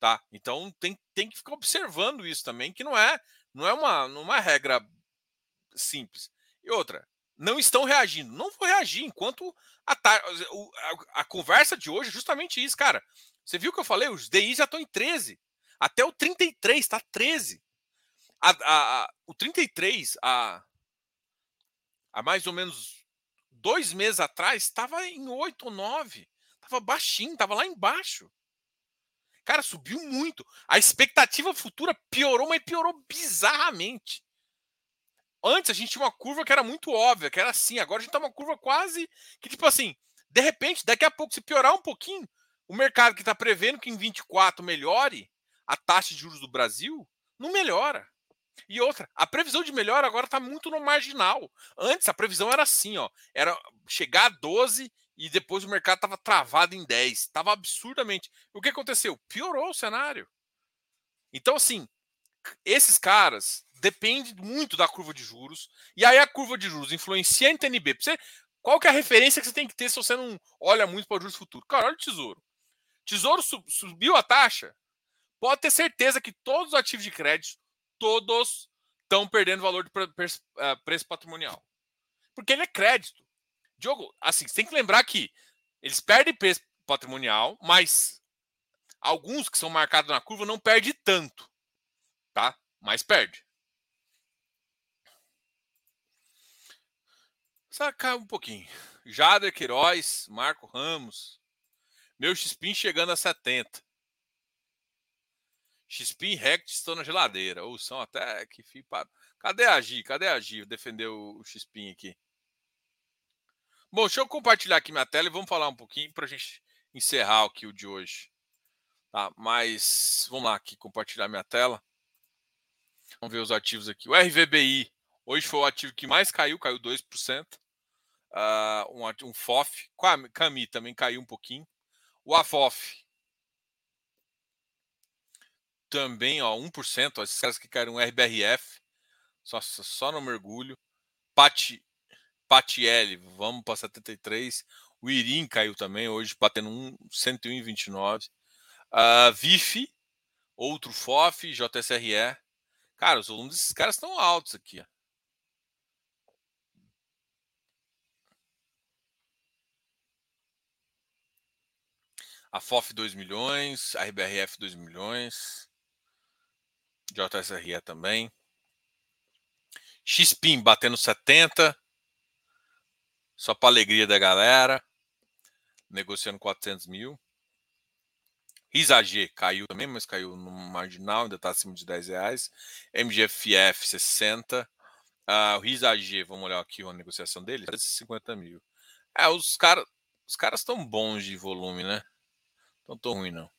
Tá? Então tem, tem que ficar observando isso também, que não é, não é uma, uma regra simples. E outra, não estão reagindo. Não vou reagir enquanto a, a, a conversa de hoje é justamente isso, cara. Você viu que eu falei? Os DI já estão em 13. Até o 33, está 13. A, a, a, o 33, a, há mais ou menos dois meses atrás, estava em 8 ou 9. Estava baixinho, estava lá embaixo. Cara, subiu muito. A expectativa futura piorou, mas piorou bizarramente. Antes a gente tinha uma curva que era muito óbvia, que era assim. Agora a gente tá uma curva quase que, tipo assim, de repente, daqui a pouco, se piorar um pouquinho, o mercado que está prevendo que em 24 melhore a taxa de juros do Brasil, não melhora. E outra, a previsão de melhora agora está muito no marginal. Antes a previsão era assim, ó, era chegar a 12 e depois o mercado estava travado em 10. Estava absurdamente. O que aconteceu? Piorou o cenário. Então, assim, esses caras dependem muito da curva de juros. E aí a curva de juros influencia a NTNB. Você, qual que é a referência que você tem que ter se você não olha muito para o juros futuro? Cara, olha o tesouro. Tesouro subiu a taxa. Pode ter certeza que todos os ativos de crédito, todos estão perdendo valor de eh, preço patrimonial. Porque ele é crédito. Diogo, assim, você tem que lembrar que eles perdem preço patrimonial, mas alguns que são marcados na curva não perdem tanto, tá? Mas perde. Saca um pouquinho. Jader Queiroz, Marco Ramos. Meu Xpin chegando a 70. Xpin Rect estão na geladeira. Ou são até que fio para. Cadê a Gi? Cadê a Gi? Defender o Xpin aqui. Bom, deixa eu compartilhar aqui minha tela e vamos falar um pouquinho para a gente encerrar aqui o de hoje. Tá, mas vamos lá aqui compartilhar minha tela. Vamos ver os ativos aqui. O RVBI hoje foi o ativo que mais caiu, caiu 2%. Uh, um, um FOF, Cami também caiu um pouquinho. O AFOF também, ó, 1%. Ó, esses caras que caíram RBRF, só, só no mergulho. Pati, Patielli, vamos para 73. O Irim caiu também, hoje batendo um, 101,29. Uh, VIF, outro FOF, JSRE. Cara, os volumes desses caras estão altos aqui. Ó. A FOF 2 milhões, a RBRF 2 milhões, JSRE também. XPIN batendo 70, só para alegria da galera. Negociando 400 mil. RISAG caiu também, mas caiu no marginal, ainda está acima de 10 reais. MGFF 60. Uh, o RISAG, vamos olhar aqui a negociação dele, 350 mil. É, os caras os caras estão bons de volume, né? Não tão ruim, não.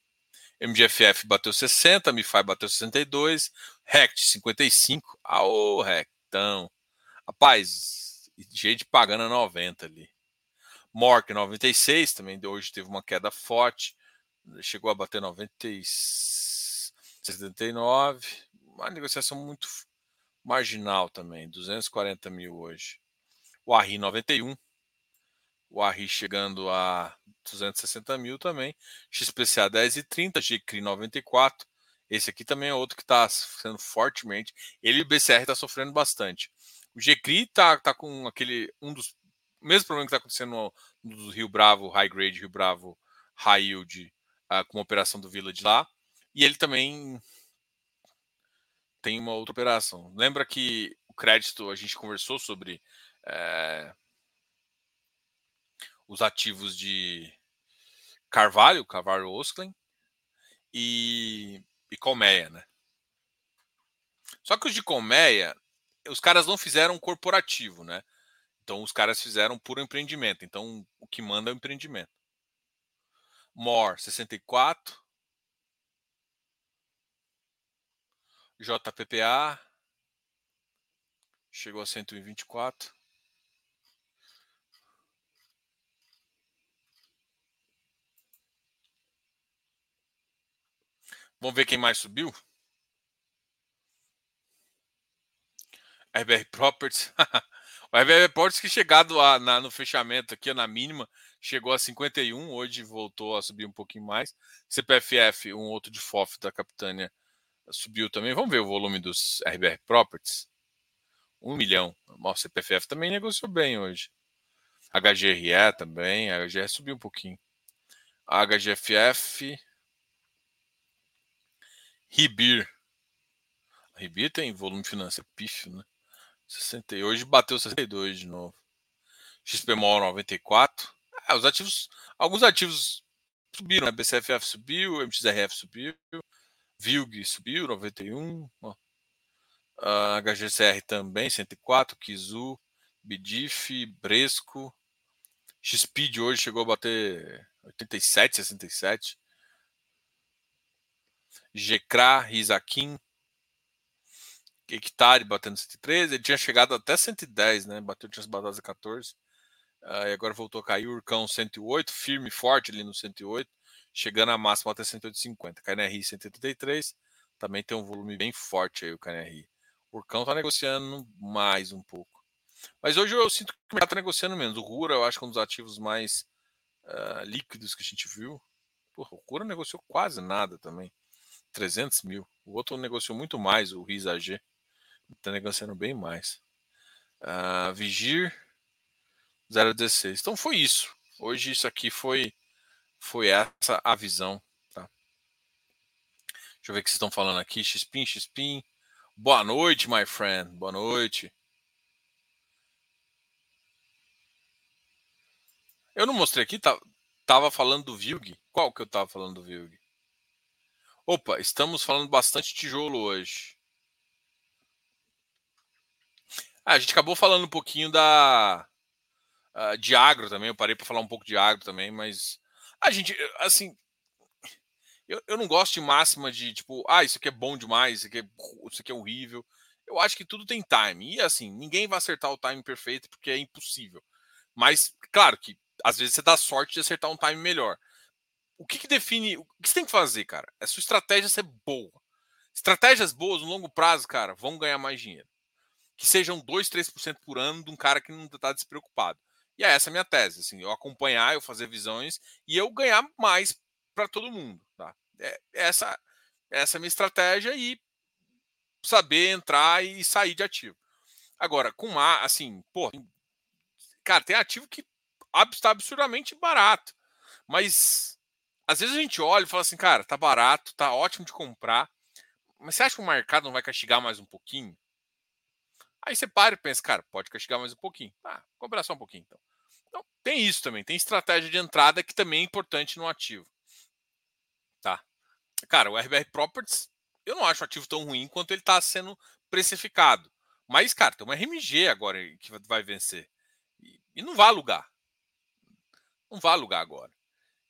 MGFF bateu 60, MiFi bateu 62, RECT 55. Ah, ô, Rectão. Rapaz, gente pagando a 90 ali. Mork 96 também hoje teve uma queda forte, chegou a bater 90 79, uma negociação muito marginal também, 240 mil hoje. O Arri 91, o Arri chegando a 260 mil também, XPCA 10 e 30, GCRI 94, esse aqui também é outro que está sendo fortemente, ele e o BCR está sofrendo bastante. O GCRI tá, tá com aquele. Um dos. mesmo problema que está acontecendo no, no Rio Bravo, High Grade, Rio Bravo, High Yield, uh, com a operação do Village lá. E ele também tem uma outra operação. Lembra que o crédito, a gente conversou sobre é, os ativos de Carvalho, Carvalho Osklen e, e Colmeia, né? Só que os de Colmeia, os caras não fizeram corporativo, né? Então os caras fizeram puro empreendimento. Então o que manda é o empreendimento. MOR 64. JPPA chegou a 124. Vamos ver quem mais subiu? RBR Properties. o RBR Properties que chegado a, na, no fechamento aqui na mínima, chegou a 51, hoje voltou a subir um pouquinho mais. CPFF, um outro de FOF da Capitânia, subiu também. Vamos ver o volume dos RBR Properties. 1 milhão. O CPFF também negociou bem hoje. HGRE também, a HGRE subiu um pouquinho. A HGFF. Ribir. Ribir tem volume financeiro pífio, né? 60, hoje bateu 62 de novo. XPMOL 94. Ah, os ativos, alguns ativos subiram, né? BCFF subiu, MXRF subiu, VILG subiu 91, ó. Uh, HGCR também 104, Kizu, Bidif, Bresco, XPID hoje chegou a bater 87, 67. GCRA, Rizakin, hectare batendo 113, ele tinha chegado até 110, né? Bateu, tinha batido a 14. Uh, e agora voltou a cair. Urcão 108, firme e forte ali no 108, chegando a máxima até 108,50. KNRI 183, também tem um volume bem forte aí o KNRI. O Urcão está negociando mais um pouco. Mas hoje eu sinto que o mercado está negociando menos. O Rura, eu acho que é um dos ativos mais uh, líquidos que a gente viu. Porra, o Rura negociou quase nada também. 300 mil. O outro negociou muito mais, o RISA G. Está negociando bem mais. Uh, Vigir 0,16. Então foi isso. Hoje isso aqui foi foi essa a visão. Tá? Deixa eu ver o que vocês estão falando aqui. Xpin, Xpin. Boa noite, my friend. Boa noite. Eu não mostrei aqui, tá, tava falando do Vilg. Qual que eu tava falando do Vilg? Opa, estamos falando bastante tijolo hoje. Ah, a gente acabou falando um pouquinho da uh, de agro também. Eu parei para falar um pouco de agro também, mas a gente, assim, eu, eu não gosto de máxima de tipo, ah, isso aqui é bom demais, isso aqui é, isso aqui é horrível. Eu acho que tudo tem time. E assim, ninguém vai acertar o time perfeito porque é impossível. Mas, claro que às vezes você dá sorte de acertar um time melhor. O que, que define. O que você tem que fazer, cara? É sua estratégia ser boa. Estratégias boas no longo prazo, cara, vão ganhar mais dinheiro. Que sejam 2, 3% por ano de um cara que não está despreocupado. E é essa a minha tese. Assim, eu acompanhar, eu fazer visões e eu ganhar mais para todo mundo. Tá? É, essa, essa é a minha estratégia e saber entrar e sair de ativo. Agora, com a, assim, pô, cara, tem ativo que está absurdamente barato. Mas às vezes a gente olha e fala assim, cara, tá barato, tá ótimo de comprar. Mas você acha que o mercado não vai castigar mais um pouquinho? Aí você para e pensa, cara, pode castigar mais um pouquinho. Ah, comprar só um pouquinho então. Então, tem isso também, tem estratégia de entrada que também é importante no ativo. Tá. Cara, o RBR Properties, eu não acho o ativo tão ruim quanto ele está sendo precificado. Mas, cara, tem uma RMG agora que vai vencer. E, e não vai alugar. Não vai alugar agora.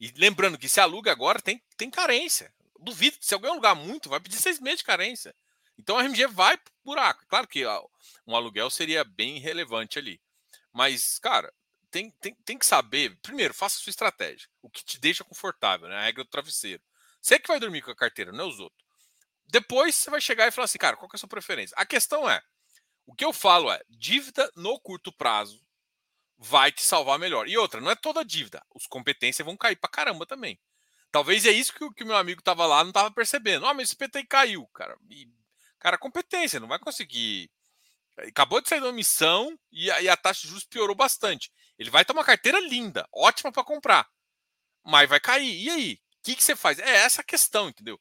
E lembrando que se aluga agora, tem, tem carência. Duvido que se alguém alugar muito, vai pedir seis meses de carência. Então a RMG vai pro buraco. Claro que um aluguel seria bem relevante ali. Mas, cara, tem, tem, tem que saber. Primeiro, faça a sua estratégia. O que te deixa confortável, né? A regra do travesseiro. Você que vai dormir com a carteira, não é os outros. Depois você vai chegar e falar assim, cara, qual é a sua preferência? A questão é: o que eu falo é, dívida no curto prazo vai te salvar melhor. E outra, não é toda dívida. Os competências vão cair pra caramba também. Talvez é isso que, que o meu amigo tava lá não tava percebendo. Ah, mas esse PTI caiu, cara. E, cara, competência, não vai conseguir. Acabou de sair uma missão e a, e a taxa de juros piorou bastante. Ele vai ter uma carteira linda, ótima para comprar. Mas vai cair. E aí? O que, que você faz? É essa a questão, entendeu?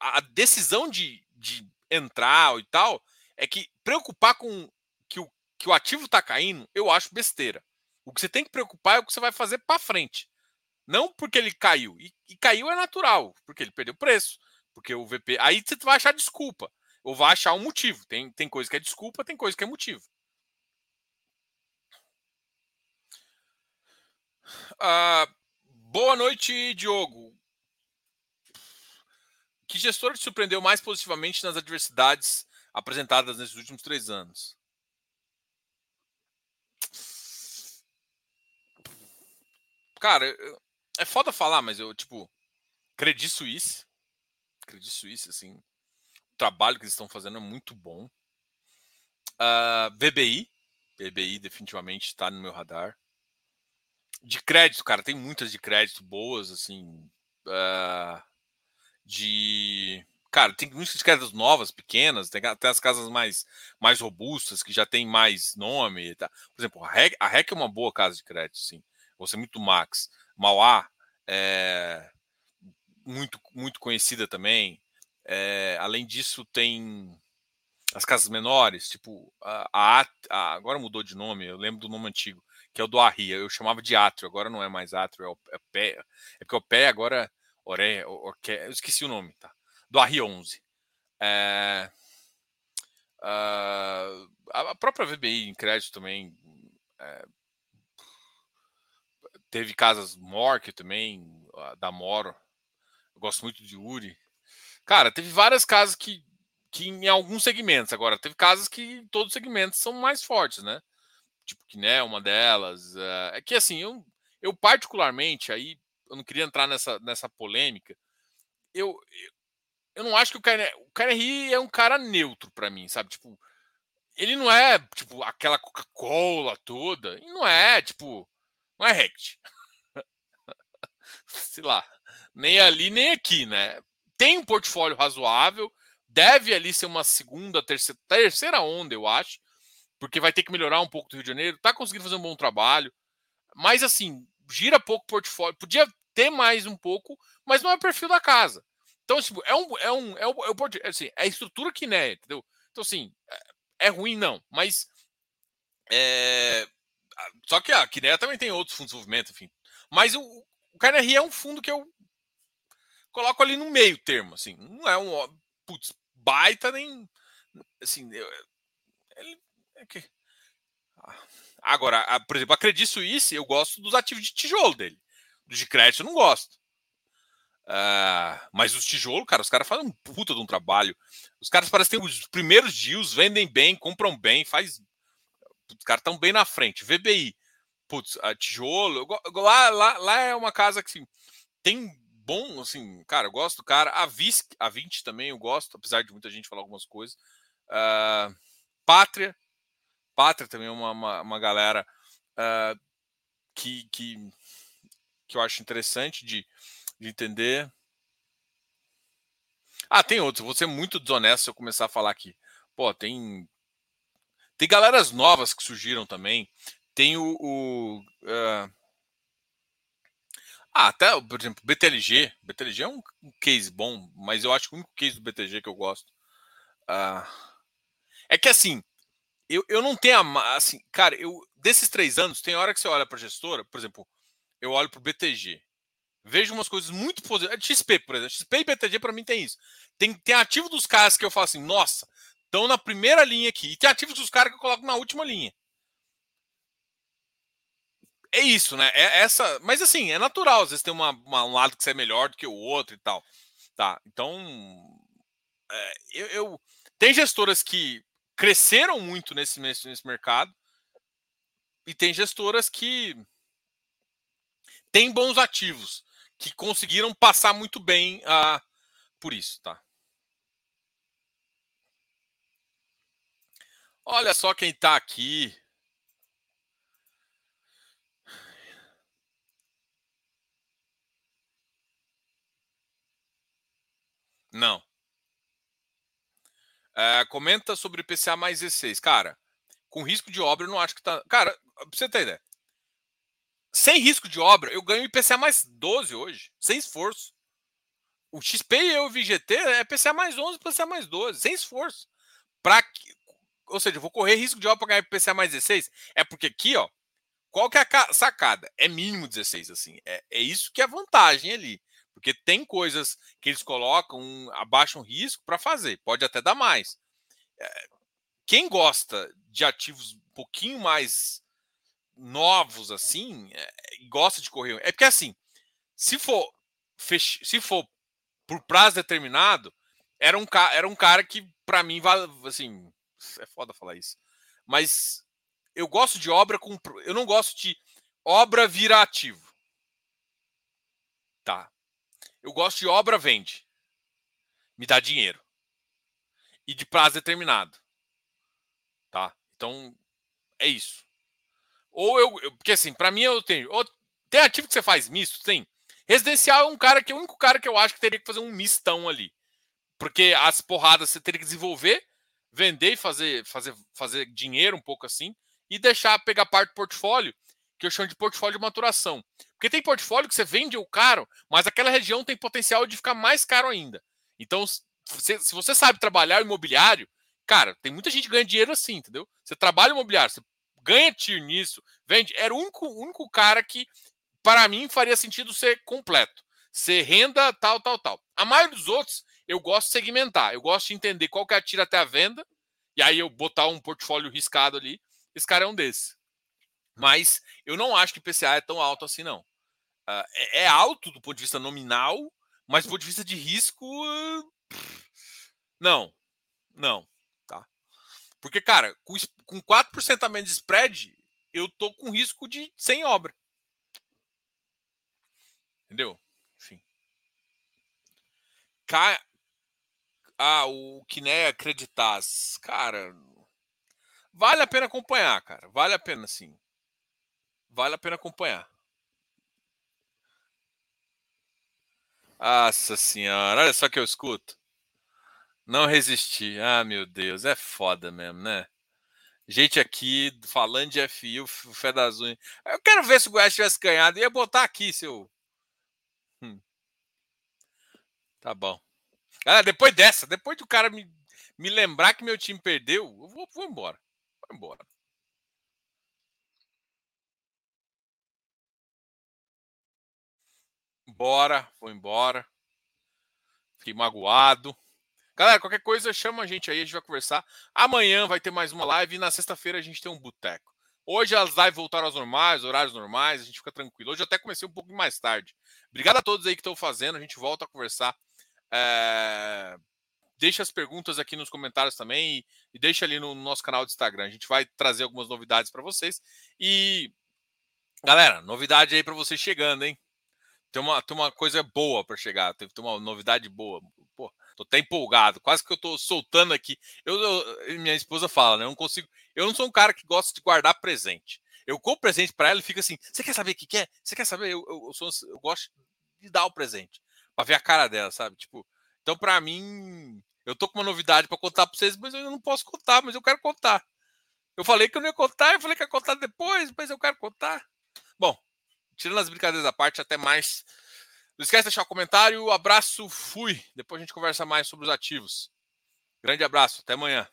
A decisão de, de entrar e tal é que preocupar com que o ativo está caindo, eu acho besteira. O que você tem que preocupar é o que você vai fazer para frente. Não porque ele caiu. E, e, caiu é natural, porque ele perdeu preço. Porque o VP. Aí você vai achar desculpa. Ou vai achar um motivo. Tem, tem coisa que é desculpa, tem coisa que é motivo. Ah, boa noite, Diogo. Que gestor te surpreendeu mais positivamente nas adversidades apresentadas nesses últimos três anos? Cara, é foda falar, mas eu, tipo, Credit Suisse. Credit Suisse, assim. O trabalho que eles estão fazendo é muito bom. Uh, ah, VBI. VBI definitivamente está no meu radar. De crédito, cara, tem muitas de crédito boas, assim. Uh, de. Cara, tem muitas de créditos novas, pequenas, tem até as casas mais, mais robustas, que já tem mais nome. Tá? Por exemplo, a REC, a REC é uma boa casa de crédito, sim vou ser muito Max. Mauá é muito, muito conhecida também. É, além disso, tem as casas menores, tipo a, a, a, agora mudou de nome, eu lembro do nome antigo, que é o do Arria. Eu chamava de Átrio, agora não é mais Átrio, é o é pé. É porque o pé agora Oré, eu esqueci o nome, tá? Do Arria 11. É, uh, a própria VBI em crédito também é, Teve casas Mork também, da Moro. Eu gosto muito de Uri. Cara, teve várias casas que, que em alguns segmentos. Agora, teve casas que em todos os segmentos são mais fortes, né? tipo que né, uma delas. É que assim, eu, eu particularmente, aí eu não queria entrar nessa, nessa polêmica, eu, eu, eu não acho que o KNR, o KNRI é um cara neutro para mim, sabe? Tipo, ele não é, tipo, aquela Coca-Cola toda, e não é, tipo, não é Rect. Sei lá, nem ali nem aqui, né? Tem um portfólio razoável, deve ali ser uma segunda, terceira, terceira onda, eu acho, porque vai ter que melhorar um pouco do Rio de Janeiro, tá conseguindo fazer um bom trabalho, mas assim, gira pouco portfólio, podia ter mais um pouco, mas não é o perfil da casa. Então, tipo, é um, é um, é um, é, um, é, assim, é a estrutura que né, entendeu? Então, assim, é, é ruim não, mas é, só que a Kinea também tem outros fundos de desenvolvimento, enfim. Mas o, o KNRI é um fundo que eu coloco ali no meio termo, assim. Não é um putz, baita nem assim, eu, ele, é que, ah, agora, por exemplo, a Credit Suisse, eu gosto dos ativos de tijolo dele. Dos de crédito eu não gosto. Uh, mas os tijolos, cara, os caras fazem um puta de um trabalho. Os caras parecem ter os primeiros deals, vendem bem, compram bem, faz. Os caras estão bem na frente. VBI, putz, a tijolo. Lá, lá, lá é uma casa que assim, tem bom, assim, cara, eu gosto do cara. A Visc, a 20 também eu gosto, apesar de muita gente falar algumas coisas. Uh, Pátria, Pátria também é uma, uma, uma galera uh, que, que, que eu acho interessante de de entender. Ah, tem outros. Vou ser muito desonesto se eu começar a falar aqui. Pô, tem. Tem galeras novas que surgiram também. Tem o. o uh... Ah, até, por exemplo, BTLG. BTLG é um, case bom, mas eu acho que o único case do BTG que eu gosto. Uh... É que assim, eu, eu não tenho a. Assim, cara, eu desses três anos, tem hora que você olha para gestora, por exemplo, eu olho para o BTG vejo umas coisas muito positivas. XP, por exemplo. XP e BTG para mim tem isso. Tem, tem ativo dos caras que eu falo assim, nossa, estão na primeira linha aqui. E tem ativos dos caras que eu coloco na última linha. É isso, né? É essa, mas assim, é natural. Às vezes tem uma, uma, um lado que você é melhor do que o outro e tal. Tá. Então, é, eu, eu, tem gestoras que cresceram muito nesse, nesse, nesse mercado e tem gestoras que têm bons ativos que conseguiram passar muito bem uh, por isso, tá? Olha só quem está aqui. Não. É, comenta sobre PCA mais E6. Cara, com risco de obra, eu não acho que tá. Cara, pra você ter ideia sem risco de obra, eu ganho IPCA mais 12 hoje, sem esforço. O XP e o VGT é PCA mais 11, PCA mais 12, sem esforço. Pra, ou seja, eu vou correr risco de obra para IPCA mais 16. É porque aqui, ó, qual que é a sacada? É mínimo 16, assim. É, é isso que é vantagem ali. Porque tem coisas que eles colocam, abaixam risco para fazer. Pode até dar mais. É, quem gosta de ativos um pouquinho mais novos assim, é, gosta de correr. É porque assim, se for fech... se for por prazo determinado, era um, ca... era um cara que para mim assim, é foda falar isso. Mas eu gosto de obra com eu não gosto de obra vira ativo. Tá. Eu gosto de obra vende. Me dá dinheiro. E de prazo determinado. Tá? Então é isso. Ou eu, eu porque assim, para mim eu tenho, ou, tem ativo que você faz misto, tem. Residencial é um cara que é o único cara que eu acho que teria que fazer um mistão ali. Porque as porradas você teria que desenvolver, vender e fazer, fazer, fazer dinheiro um pouco assim, e deixar pegar parte do portfólio, que eu chamo de portfólio de maturação. Porque tem portfólio que você vende o caro, mas aquela região tem potencial de ficar mais caro ainda. Então, se, se você sabe trabalhar imobiliário, cara, tem muita gente que ganha dinheiro assim, entendeu? Você trabalha imobiliário, você ganha tiro nisso, vende. Era o único, único cara que, para mim, faria sentido ser completo. Ser renda, tal, tal, tal. A maioria dos outros, eu gosto de segmentar. Eu gosto de entender qual que é a tira até a venda, e aí eu botar um portfólio riscado ali. Esse cara é um desses. Mas eu não acho que PCA é tão alto assim, não. Uh, é, é, alto do ponto de vista nominal, mas do ponto de vista de risco. Não. Não. Porque, cara, com, com 4% a menos de spread, eu tô com risco de sem obra. Entendeu? Enfim. Cai... Ah, o que nem acreditar. Cara, vale a pena acompanhar, cara. Vale a pena, sim. Vale a pena acompanhar. Nossa senhora, olha só que eu escuto. Não resisti. Ah, meu Deus, é foda mesmo, né? Gente aqui falando de FI, o Fé das Unhas. Eu quero ver se o Goiás tivesse ganhado. Ia botar aqui, seu. Hum. Tá bom. Ah, depois dessa, depois do cara me, me lembrar que meu time perdeu, eu vou, vou embora. Vou embora. Bora, vou embora. Fiquei magoado. Galera, qualquer coisa, chama a gente aí, a gente vai conversar. Amanhã vai ter mais uma live e na sexta-feira a gente tem um boteco. Hoje as lives voltaram aos normais, horários normais, a gente fica tranquilo. Hoje eu até comecei um pouco mais tarde. Obrigado a todos aí que estão fazendo, a gente volta a conversar. É... Deixa as perguntas aqui nos comentários também e, e deixa ali no nosso canal do Instagram. A gente vai trazer algumas novidades para vocês. E, galera, novidade aí para vocês chegando, hein? Tem uma, tem uma coisa boa para chegar, tem, tem uma novidade boa. Pô, tô até empolgado, quase que eu tô soltando aqui. Eu, eu minha esposa fala, né? Eu não consigo. Eu não sou um cara que gosta de guardar presente. Eu compro presente para ela e fica assim: você quer saber o que quer? Você quer saber? Eu, eu, eu, sou, eu gosto de dar o presente para ver a cara dela, sabe? Tipo, então para mim, eu tô com uma novidade para contar para vocês, mas eu não posso contar, mas eu quero contar. Eu falei que eu não ia contar, eu falei que ia contar depois, mas eu quero contar. Bom, tirando as brincadeiras da parte, até mais. Não esquece de deixar o um comentário. Abraço, fui. Depois a gente conversa mais sobre os ativos. Grande abraço, até amanhã.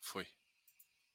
Foi.